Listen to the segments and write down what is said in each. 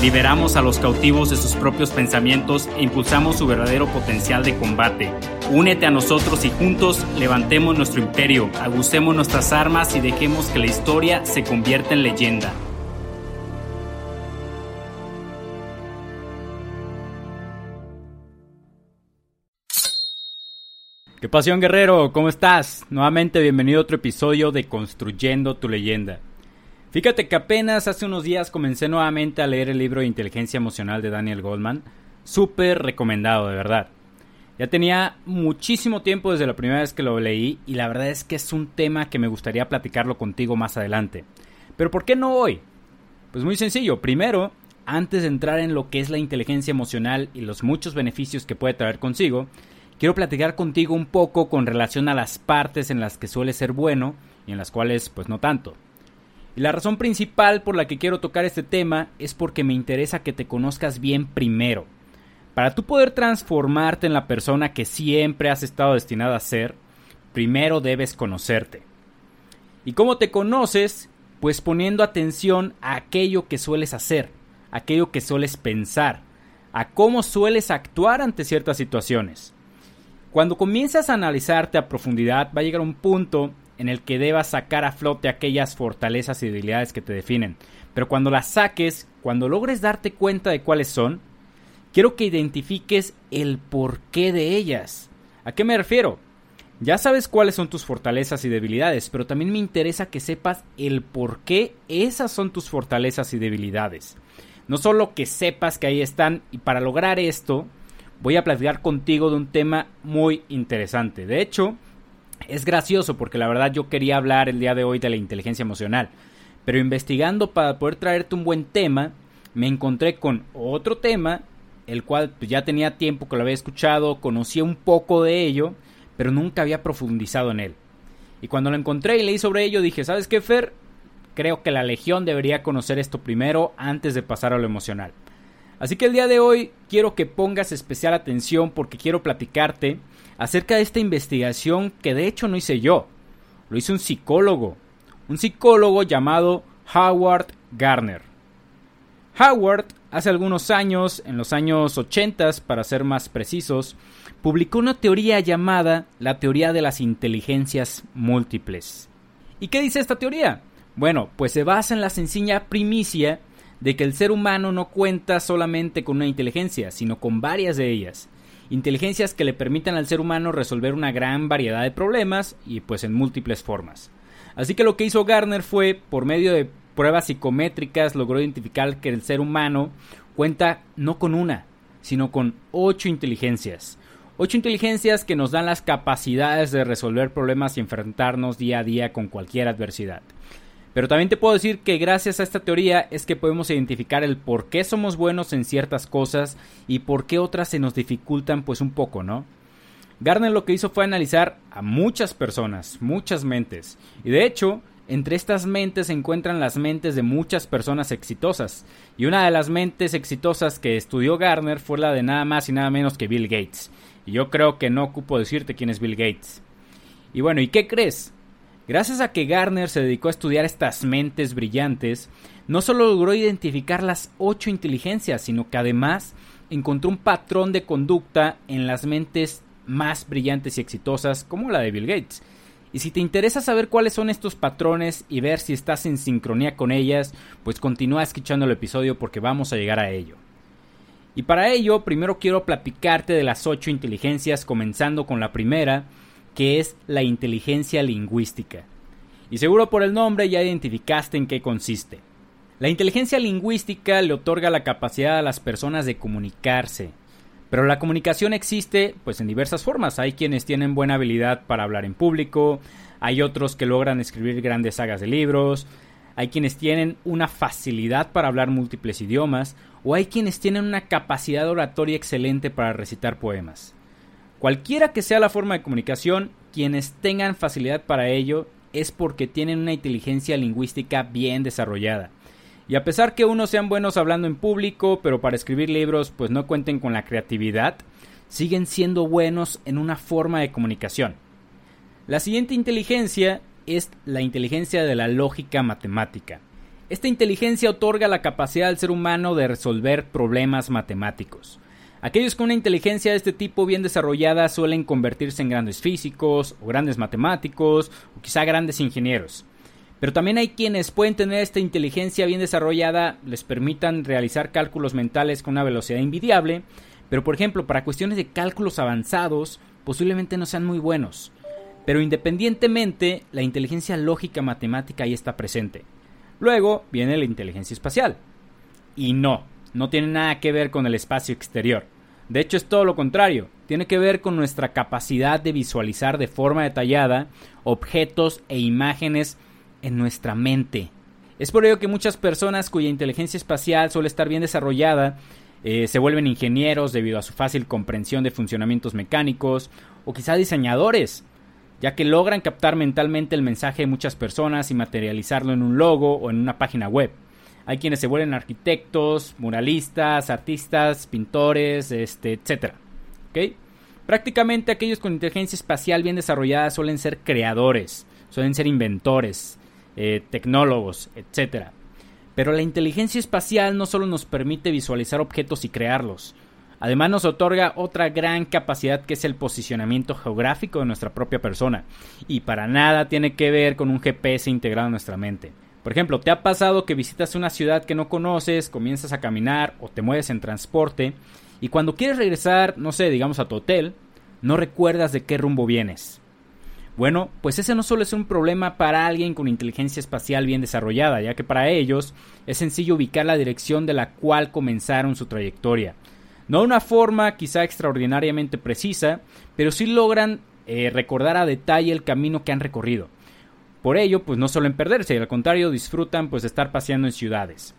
Liberamos a los cautivos de sus propios pensamientos e impulsamos su verdadero potencial de combate. Únete a nosotros y juntos levantemos nuestro imperio, agucemos nuestras armas y dejemos que la historia se convierta en leyenda. ¿Qué pasión guerrero? ¿Cómo estás? Nuevamente bienvenido a otro episodio de Construyendo tu leyenda. Fíjate que apenas hace unos días comencé nuevamente a leer el libro de inteligencia emocional de Daniel Goldman. Súper recomendado, de verdad. Ya tenía muchísimo tiempo desde la primera vez que lo leí y la verdad es que es un tema que me gustaría platicarlo contigo más adelante. Pero ¿por qué no hoy? Pues muy sencillo. Primero, antes de entrar en lo que es la inteligencia emocional y los muchos beneficios que puede traer consigo, quiero platicar contigo un poco con relación a las partes en las que suele ser bueno y en las cuales pues no tanto. Y la razón principal por la que quiero tocar este tema es porque me interesa que te conozcas bien primero. Para tú poder transformarte en la persona que siempre has estado destinada a ser, primero debes conocerte. ¿Y cómo te conoces? Pues poniendo atención a aquello que sueles hacer, aquello que sueles pensar, a cómo sueles actuar ante ciertas situaciones. Cuando comienzas a analizarte a profundidad va a llegar un punto en el que debas sacar a flote aquellas fortalezas y debilidades que te definen. Pero cuando las saques, cuando logres darte cuenta de cuáles son, quiero que identifiques el porqué de ellas. ¿A qué me refiero? Ya sabes cuáles son tus fortalezas y debilidades, pero también me interesa que sepas el por qué esas son tus fortalezas y debilidades. No solo que sepas que ahí están, y para lograr esto, voy a platicar contigo de un tema muy interesante. De hecho, es gracioso porque la verdad yo quería hablar el día de hoy de la inteligencia emocional, pero investigando para poder traerte un buen tema, me encontré con otro tema, el cual pues, ya tenía tiempo que lo había escuchado, conocía un poco de ello, pero nunca había profundizado en él. Y cuando lo encontré y leí sobre ello, dije, ¿sabes qué, Fer? Creo que la Legión debería conocer esto primero antes de pasar a lo emocional. Así que el día de hoy quiero que pongas especial atención porque quiero platicarte acerca de esta investigación que de hecho no hice yo, lo hizo un psicólogo, un psicólogo llamado Howard Garner. Howard, hace algunos años, en los años 80 para ser más precisos, publicó una teoría llamada la teoría de las inteligencias múltiples. ¿Y qué dice esta teoría? Bueno, pues se basa en la sencilla primicia de que el ser humano no cuenta solamente con una inteligencia, sino con varias de ellas, inteligencias que le permitan al ser humano resolver una gran variedad de problemas y pues en múltiples formas. Así que lo que hizo Garner fue, por medio de pruebas psicométricas, logró identificar que el ser humano cuenta no con una, sino con ocho inteligencias. Ocho inteligencias que nos dan las capacidades de resolver problemas y enfrentarnos día a día con cualquier adversidad. Pero también te puedo decir que gracias a esta teoría es que podemos identificar el por qué somos buenos en ciertas cosas y por qué otras se nos dificultan pues un poco, ¿no? Garner lo que hizo fue analizar a muchas personas, muchas mentes. Y de hecho, entre estas mentes se encuentran las mentes de muchas personas exitosas. Y una de las mentes exitosas que estudió Garner fue la de nada más y nada menos que Bill Gates. Y yo creo que no ocupo decirte quién es Bill Gates. Y bueno, ¿y qué crees? Gracias a que Garner se dedicó a estudiar estas mentes brillantes, no solo logró identificar las ocho inteligencias, sino que además encontró un patrón de conducta en las mentes más brillantes y exitosas como la de Bill Gates. Y si te interesa saber cuáles son estos patrones y ver si estás en sincronía con ellas, pues continúa escuchando el episodio porque vamos a llegar a ello. Y para ello, primero quiero platicarte de las ocho inteligencias, comenzando con la primera, que es la inteligencia lingüística. Y seguro por el nombre ya identificaste en qué consiste. La inteligencia lingüística le otorga la capacidad a las personas de comunicarse. Pero la comunicación existe pues en diversas formas. Hay quienes tienen buena habilidad para hablar en público, hay otros que logran escribir grandes sagas de libros, hay quienes tienen una facilidad para hablar múltiples idiomas o hay quienes tienen una capacidad oratoria excelente para recitar poemas. Cualquiera que sea la forma de comunicación, quienes tengan facilidad para ello es porque tienen una inteligencia lingüística bien desarrollada. Y a pesar que unos sean buenos hablando en público, pero para escribir libros pues no cuenten con la creatividad, siguen siendo buenos en una forma de comunicación. La siguiente inteligencia es la inteligencia de la lógica matemática. Esta inteligencia otorga la capacidad al ser humano de resolver problemas matemáticos. Aquellos con una inteligencia de este tipo bien desarrollada suelen convertirse en grandes físicos o grandes matemáticos o quizá grandes ingenieros. Pero también hay quienes pueden tener esta inteligencia bien desarrollada, les permitan realizar cálculos mentales con una velocidad invidiable, pero por ejemplo para cuestiones de cálculos avanzados posiblemente no sean muy buenos. Pero independientemente, la inteligencia lógica matemática ahí está presente. Luego viene la inteligencia espacial. Y no, no tiene nada que ver con el espacio exterior. De hecho es todo lo contrario, tiene que ver con nuestra capacidad de visualizar de forma detallada objetos e imágenes en nuestra mente. Es por ello que muchas personas cuya inteligencia espacial suele estar bien desarrollada eh, se vuelven ingenieros debido a su fácil comprensión de funcionamientos mecánicos o quizá diseñadores, ya que logran captar mentalmente el mensaje de muchas personas y materializarlo en un logo o en una página web. Hay quienes se vuelven arquitectos, muralistas, artistas, pintores, este, etc. Prácticamente aquellos con inteligencia espacial bien desarrollada suelen ser creadores, suelen ser inventores, eh, tecnólogos, etc. Pero la inteligencia espacial no solo nos permite visualizar objetos y crearlos, además nos otorga otra gran capacidad que es el posicionamiento geográfico de nuestra propia persona, y para nada tiene que ver con un GPS integrado en nuestra mente. Por ejemplo, ¿te ha pasado que visitas una ciudad que no conoces, comienzas a caminar o te mueves en transporte y cuando quieres regresar, no sé, digamos a tu hotel, no recuerdas de qué rumbo vienes? Bueno, pues ese no solo es un problema para alguien con inteligencia espacial bien desarrollada, ya que para ellos es sencillo ubicar la dirección de la cual comenzaron su trayectoria. No de una forma quizá extraordinariamente precisa, pero sí logran eh, recordar a detalle el camino que han recorrido. Por ello, pues no suelen perderse, y al contrario, disfrutan pues estar paseando en ciudades.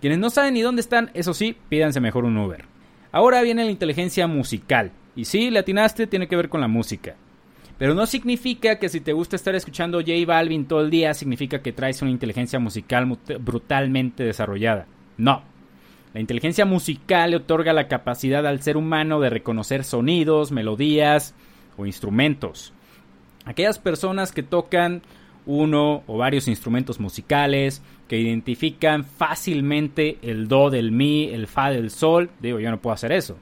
Quienes no saben ni dónde están, eso sí, pídanse mejor un Uber. Ahora viene la inteligencia musical. Y sí, le atinaste, tiene que ver con la música. Pero no significa que si te gusta estar escuchando J Balvin todo el día, significa que traes una inteligencia musical brutalmente desarrollada. No. La inteligencia musical le otorga la capacidad al ser humano de reconocer sonidos, melodías o instrumentos. Aquellas personas que tocan uno o varios instrumentos musicales que identifican fácilmente el do del mi, el fa del sol, digo, yo no puedo hacer eso.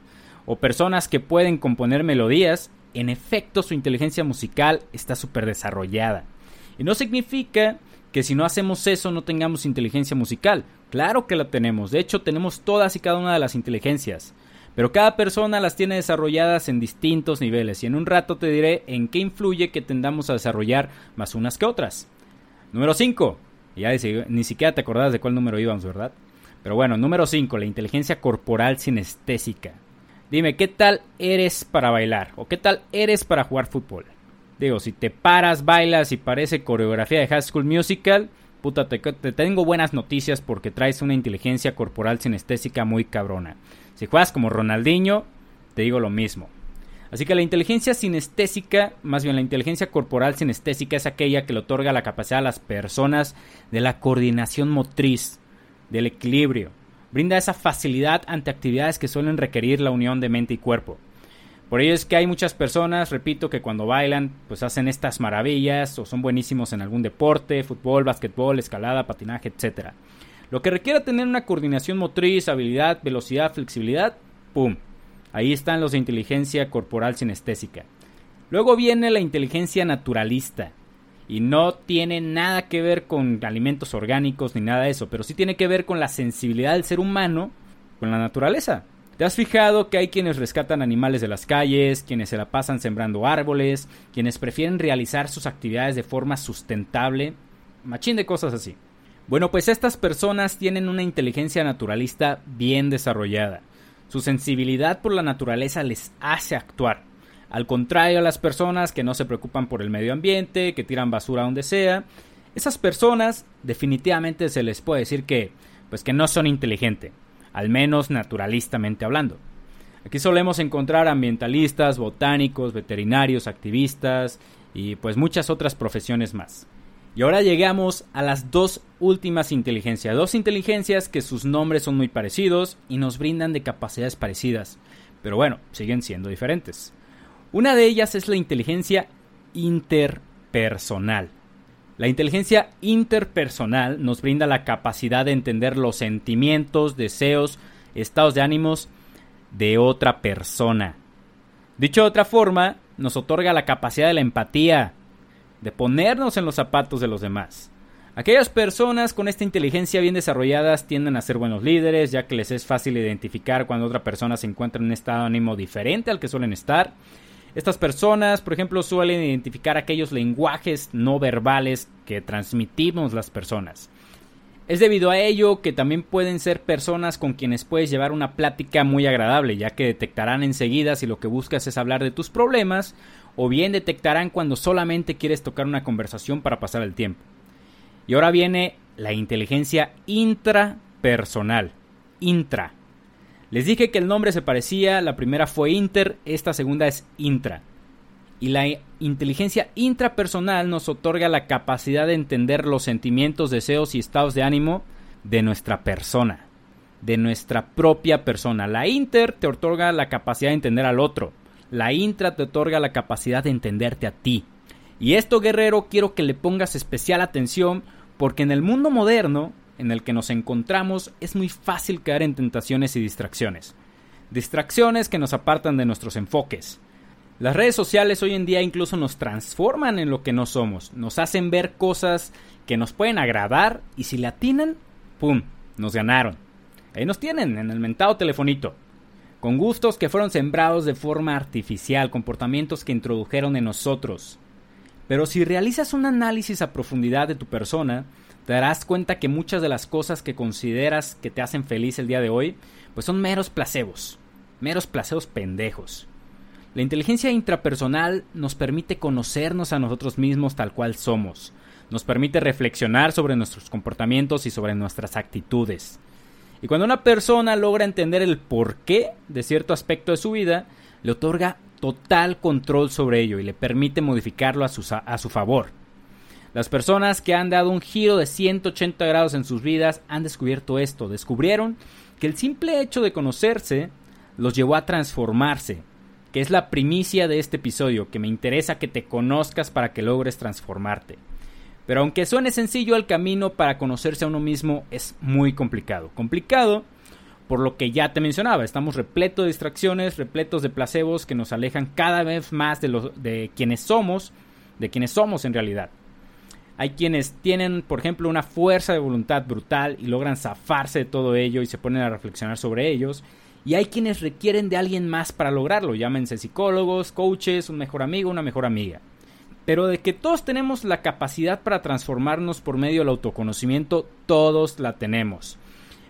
O personas que pueden componer melodías, en efecto su inteligencia musical está súper desarrollada. Y no significa que si no hacemos eso no tengamos inteligencia musical. Claro que la tenemos, de hecho tenemos todas y cada una de las inteligencias. Pero cada persona las tiene desarrolladas en distintos niveles y en un rato te diré en qué influye que tendamos a desarrollar más unas que otras. Número 5. Ya ni siquiera te acordabas de cuál número íbamos, ¿verdad? Pero bueno, número 5, la inteligencia corporal sinestésica. Dime, ¿qué tal eres para bailar? ¿O qué tal eres para jugar fútbol? Digo, si te paras, bailas y parece coreografía de High School Musical, puta, te tengo buenas noticias porque traes una inteligencia corporal sinestésica muy cabrona. Si juegas como Ronaldinho, te digo lo mismo. Así que la inteligencia sinestésica, más bien la inteligencia corporal sinestésica es aquella que le otorga la capacidad a las personas de la coordinación motriz, del equilibrio. Brinda esa facilidad ante actividades que suelen requerir la unión de mente y cuerpo. Por ello es que hay muchas personas, repito, que cuando bailan, pues hacen estas maravillas o son buenísimos en algún deporte, fútbol, básquetbol, escalada, patinaje, etcétera. Lo que requiere tener una coordinación motriz, habilidad, velocidad, flexibilidad, ¡pum! Ahí están los de inteligencia corporal sinestésica. Luego viene la inteligencia naturalista. Y no tiene nada que ver con alimentos orgánicos ni nada de eso, pero sí tiene que ver con la sensibilidad del ser humano con la naturaleza. ¿Te has fijado que hay quienes rescatan animales de las calles, quienes se la pasan sembrando árboles, quienes prefieren realizar sus actividades de forma sustentable? Machín de cosas así. Bueno, pues estas personas tienen una inteligencia naturalista bien desarrollada. Su sensibilidad por la naturaleza les hace actuar. Al contrario a las personas que no se preocupan por el medio ambiente, que tiran basura donde sea, esas personas definitivamente se les puede decir que pues que no son inteligentes, al menos naturalistamente hablando. Aquí solemos encontrar ambientalistas, botánicos, veterinarios, activistas y pues muchas otras profesiones más. Y ahora llegamos a las dos últimas inteligencias, dos inteligencias que sus nombres son muy parecidos y nos brindan de capacidades parecidas, pero bueno, siguen siendo diferentes. Una de ellas es la inteligencia interpersonal. La inteligencia interpersonal nos brinda la capacidad de entender los sentimientos, deseos, estados de ánimos de otra persona. Dicho de otra forma, nos otorga la capacidad de la empatía, de ponernos en los zapatos de los demás. Aquellas personas con esta inteligencia bien desarrolladas tienden a ser buenos líderes, ya que les es fácil identificar cuando otra persona se encuentra en un estado de ánimo diferente al que suelen estar. Estas personas, por ejemplo, suelen identificar aquellos lenguajes no verbales que transmitimos las personas. Es debido a ello que también pueden ser personas con quienes puedes llevar una plática muy agradable, ya que detectarán enseguida si lo que buscas es hablar de tus problemas, o bien detectarán cuando solamente quieres tocar una conversación para pasar el tiempo. Y ahora viene la inteligencia intrapersonal. Intra. Les dije que el nombre se parecía, la primera fue inter, esta segunda es intra y la inteligencia intrapersonal nos otorga la capacidad de entender los sentimientos, deseos y estados de ánimo de nuestra persona, de nuestra propia persona. La inter te otorga la capacidad de entender al otro, la intra te otorga la capacidad de entenderte a ti. Y esto, guerrero, quiero que le pongas especial atención porque en el mundo moderno en el que nos encontramos es muy fácil caer en tentaciones y distracciones. Distracciones que nos apartan de nuestros enfoques, las redes sociales hoy en día incluso nos transforman en lo que no somos, nos hacen ver cosas que nos pueden agradar y si le atinan, ¡pum!, nos ganaron. Ahí nos tienen, en el mentado telefonito. Con gustos que fueron sembrados de forma artificial, comportamientos que introdujeron en nosotros. Pero si realizas un análisis a profundidad de tu persona, te darás cuenta que muchas de las cosas que consideras que te hacen feliz el día de hoy, pues son meros placebos, meros placebos pendejos. La inteligencia intrapersonal nos permite conocernos a nosotros mismos tal cual somos, nos permite reflexionar sobre nuestros comportamientos y sobre nuestras actitudes. Y cuando una persona logra entender el porqué de cierto aspecto de su vida, le otorga total control sobre ello y le permite modificarlo a su, a su favor. Las personas que han dado un giro de 180 grados en sus vidas han descubierto esto, descubrieron que el simple hecho de conocerse los llevó a transformarse, que es la primicia de este episodio, que me interesa que te conozcas para que logres transformarte. Pero aunque suene sencillo, el camino para conocerse a uno mismo es muy complicado. Complicado por lo que ya te mencionaba, estamos repletos de distracciones, repletos de placebos que nos alejan cada vez más de, de quienes somos, de quienes somos en realidad. Hay quienes tienen, por ejemplo, una fuerza de voluntad brutal y logran zafarse de todo ello y se ponen a reflexionar sobre ellos y hay quienes requieren de alguien más para lograrlo, llámense psicólogos, coaches, un mejor amigo, una mejor amiga. Pero de que todos tenemos la capacidad para transformarnos por medio del autoconocimiento, todos la tenemos.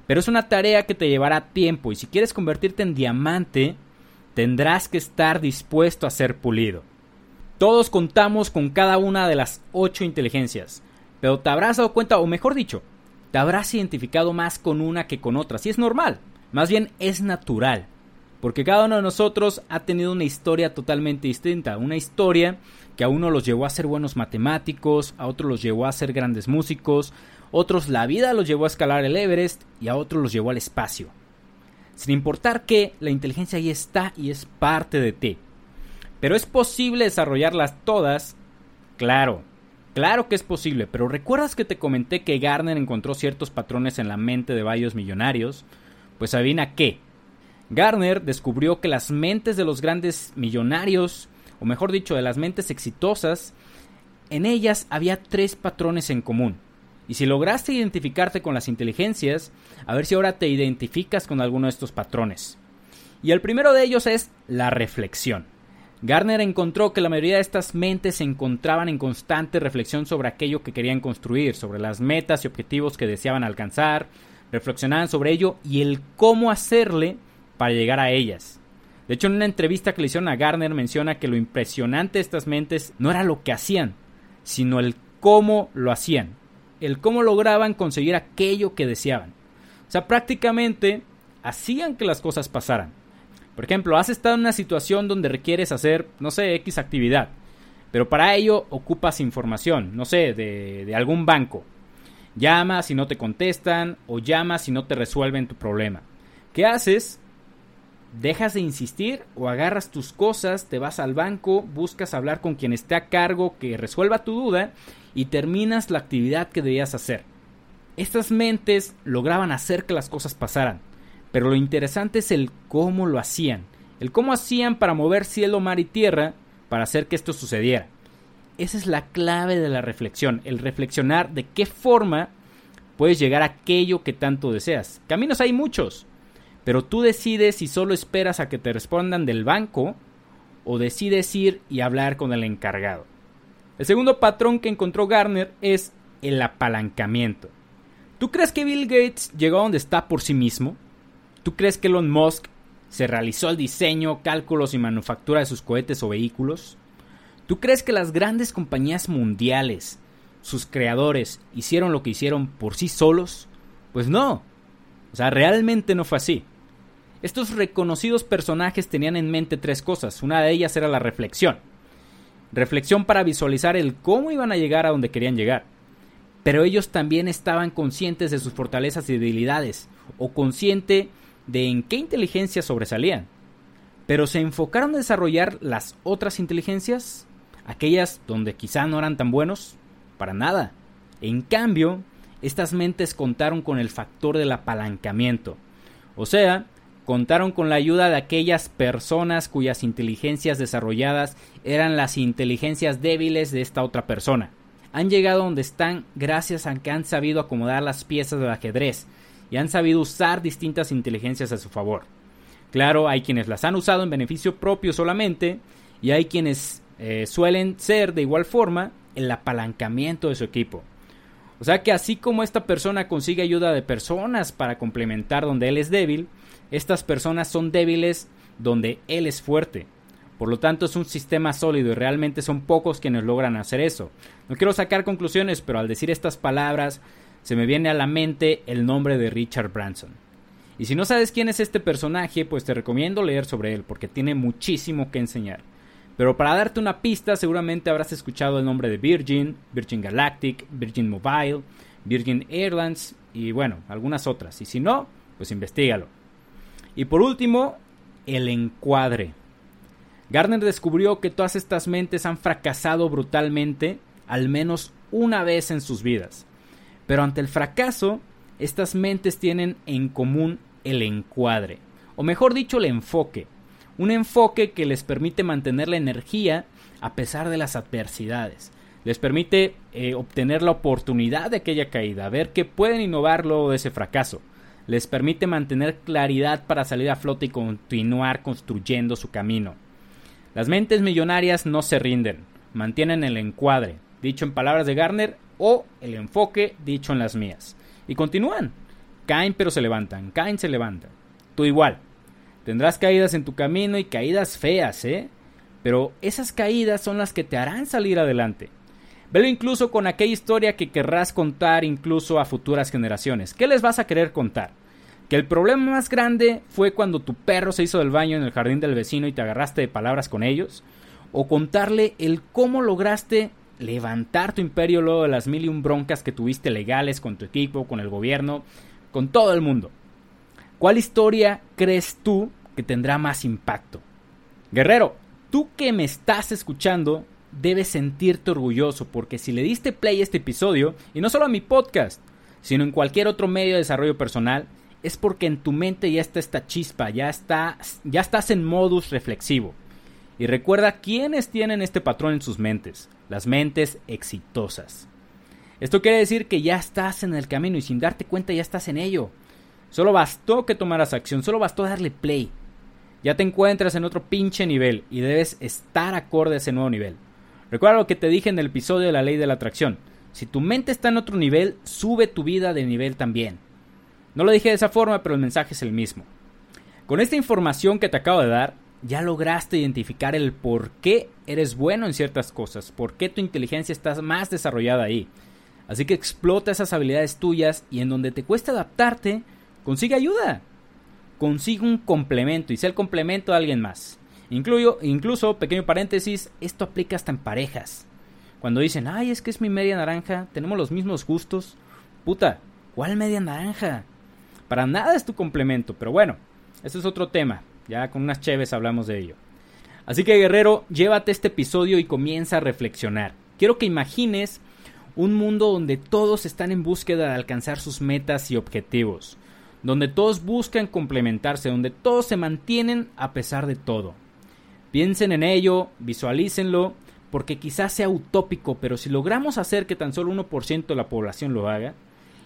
Pero es una tarea que te llevará tiempo y si quieres convertirte en diamante, tendrás que estar dispuesto a ser pulido. Todos contamos con cada una de las ocho inteligencias, pero te habrás dado cuenta, o mejor dicho, te habrás identificado más con una que con otra, y es normal. Más bien es natural, porque cada uno de nosotros ha tenido una historia totalmente distinta, una historia que a uno los llevó a ser buenos matemáticos, a otros los llevó a ser grandes músicos, otros la vida los llevó a escalar el Everest y a otros los llevó al espacio. Sin importar que la inteligencia ahí está y es parte de ti. Pero es posible desarrollarlas todas, claro, Claro que es posible, pero ¿recuerdas que te comenté que Garner encontró ciertos patrones en la mente de varios millonarios? Pues adivina qué. Garner descubrió que las mentes de los grandes millonarios, o mejor dicho, de las mentes exitosas, en ellas había tres patrones en común. Y si lograste identificarte con las inteligencias, a ver si ahora te identificas con alguno de estos patrones. Y el primero de ellos es la reflexión. Garner encontró que la mayoría de estas mentes se encontraban en constante reflexión sobre aquello que querían construir, sobre las metas y objetivos que deseaban alcanzar, reflexionaban sobre ello y el cómo hacerle para llegar a ellas. De hecho, en una entrevista que le hicieron a Garner menciona que lo impresionante de estas mentes no era lo que hacían, sino el cómo lo hacían, el cómo lograban conseguir aquello que deseaban. O sea, prácticamente hacían que las cosas pasaran. Por ejemplo, has estado en una situación donde requieres hacer, no sé, X actividad, pero para ello ocupas información, no sé, de, de algún banco. Llamas y no te contestan o llamas y no te resuelven tu problema. ¿Qué haces? dejas de insistir o agarras tus cosas, te vas al banco, buscas hablar con quien esté a cargo que resuelva tu duda y terminas la actividad que debías hacer. Estas mentes lograban hacer que las cosas pasaran, pero lo interesante es el cómo lo hacían, el cómo hacían para mover cielo, mar y tierra para hacer que esto sucediera. Esa es la clave de la reflexión, el reflexionar de qué forma puedes llegar a aquello que tanto deseas. Caminos hay muchos, pero tú decides si solo esperas a que te respondan del banco o decides ir y hablar con el encargado. El segundo patrón que encontró Garner es el apalancamiento. ¿Tú crees que Bill Gates llegó a donde está por sí mismo? ¿Tú crees que Elon Musk se realizó el diseño, cálculos y manufactura de sus cohetes o vehículos? ¿Tú crees que las grandes compañías mundiales, sus creadores, hicieron lo que hicieron por sí solos? Pues no. O sea, realmente no fue así. Estos reconocidos personajes tenían en mente tres cosas. Una de ellas era la reflexión. Reflexión para visualizar el cómo iban a llegar a donde querían llegar. Pero ellos también estaban conscientes de sus fortalezas y debilidades, o consciente de en qué inteligencia sobresalían. Pero se enfocaron en desarrollar las otras inteligencias, aquellas donde quizá no eran tan buenos, para nada. En cambio, estas mentes contaron con el factor del apalancamiento. O sea, contaron con la ayuda de aquellas personas cuyas inteligencias desarrolladas eran las inteligencias débiles de esta otra persona. Han llegado donde están gracias a que han sabido acomodar las piezas del ajedrez y han sabido usar distintas inteligencias a su favor. Claro, hay quienes las han usado en beneficio propio solamente y hay quienes eh, suelen ser de igual forma el apalancamiento de su equipo. O sea que así como esta persona consigue ayuda de personas para complementar donde él es débil, estas personas son débiles donde él es fuerte. Por lo tanto, es un sistema sólido y realmente son pocos quienes logran hacer eso. No quiero sacar conclusiones, pero al decir estas palabras se me viene a la mente el nombre de Richard Branson. Y si no sabes quién es este personaje, pues te recomiendo leer sobre él porque tiene muchísimo que enseñar. Pero para darte una pista, seguramente habrás escuchado el nombre de Virgin, Virgin Galactic, Virgin Mobile, Virgin Airlines y bueno, algunas otras. Y si no, pues investigalo. Y por último, el encuadre. Garner descubrió que todas estas mentes han fracasado brutalmente al menos una vez en sus vidas. Pero ante el fracaso, estas mentes tienen en común el encuadre, o mejor dicho, el enfoque. Un enfoque que les permite mantener la energía a pesar de las adversidades. Les permite eh, obtener la oportunidad de aquella caída, ver que pueden innovar luego de ese fracaso les permite mantener claridad para salir a flote y continuar construyendo su camino. Las mentes millonarias no se rinden, mantienen el encuadre, dicho en palabras de Garner, o el enfoque, dicho en las mías. Y continúan. Caen pero se levantan, caen se levantan. Tú igual. Tendrás caídas en tu camino y caídas feas, ¿eh? Pero esas caídas son las que te harán salir adelante. Velo incluso con aquella historia que querrás contar incluso a futuras generaciones. ¿Qué les vas a querer contar? Que el problema más grande fue cuando tu perro se hizo del baño en el jardín del vecino y te agarraste de palabras con ellos. O contarle el cómo lograste levantar tu imperio luego de las mil y un broncas que tuviste legales con tu equipo, con el gobierno, con todo el mundo. ¿Cuál historia crees tú que tendrá más impacto? Guerrero, tú que me estás escuchando, debes sentirte orgulloso porque si le diste play a este episodio, y no solo a mi podcast, sino en cualquier otro medio de desarrollo personal, es porque en tu mente ya está esta chispa, ya, está, ya estás en modus reflexivo. Y recuerda quiénes tienen este patrón en sus mentes, las mentes exitosas. Esto quiere decir que ya estás en el camino y sin darte cuenta ya estás en ello. Solo bastó que tomaras acción, solo bastó darle play. Ya te encuentras en otro pinche nivel y debes estar acorde a ese nuevo nivel. Recuerda lo que te dije en el episodio de la ley de la atracción. Si tu mente está en otro nivel, sube tu vida de nivel también. No lo dije de esa forma, pero el mensaje es el mismo. Con esta información que te acabo de dar, ya lograste identificar el por qué eres bueno en ciertas cosas, por qué tu inteligencia está más desarrollada ahí. Así que explota esas habilidades tuyas y en donde te cuesta adaptarte, consigue ayuda. consigue un complemento y sea el complemento de alguien más. Incluyo, incluso, pequeño paréntesis, esto aplica hasta en parejas. Cuando dicen, ay, es que es mi media naranja, tenemos los mismos gustos. Puta, ¿cuál media naranja? Para nada es tu complemento, pero bueno, ese es otro tema. Ya con unas cheves hablamos de ello. Así que guerrero, llévate este episodio y comienza a reflexionar. Quiero que imagines un mundo donde todos están en búsqueda de alcanzar sus metas y objetivos, donde todos buscan complementarse, donde todos se mantienen a pesar de todo. Piensen en ello, visualícenlo, porque quizás sea utópico, pero si logramos hacer que tan solo 1% de la población lo haga,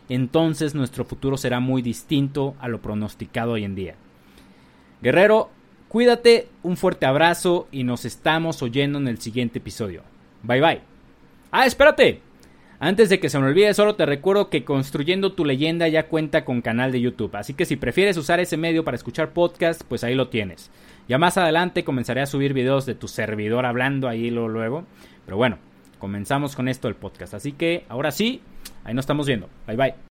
entonces nuestro futuro será muy distinto a lo pronosticado hoy en día. Guerrero, cuídate, un fuerte abrazo y nos estamos oyendo en el siguiente episodio. Bye bye. Ah, espérate. Antes de que se me olvide, solo te recuerdo que Construyendo tu leyenda ya cuenta con canal de YouTube, así que si prefieres usar ese medio para escuchar podcast, pues ahí lo tienes. Ya más adelante comenzaré a subir videos de tu servidor hablando ahí luego, luego. Pero bueno, comenzamos con esto del podcast, así que ahora sí, ahí nos estamos viendo. Bye bye.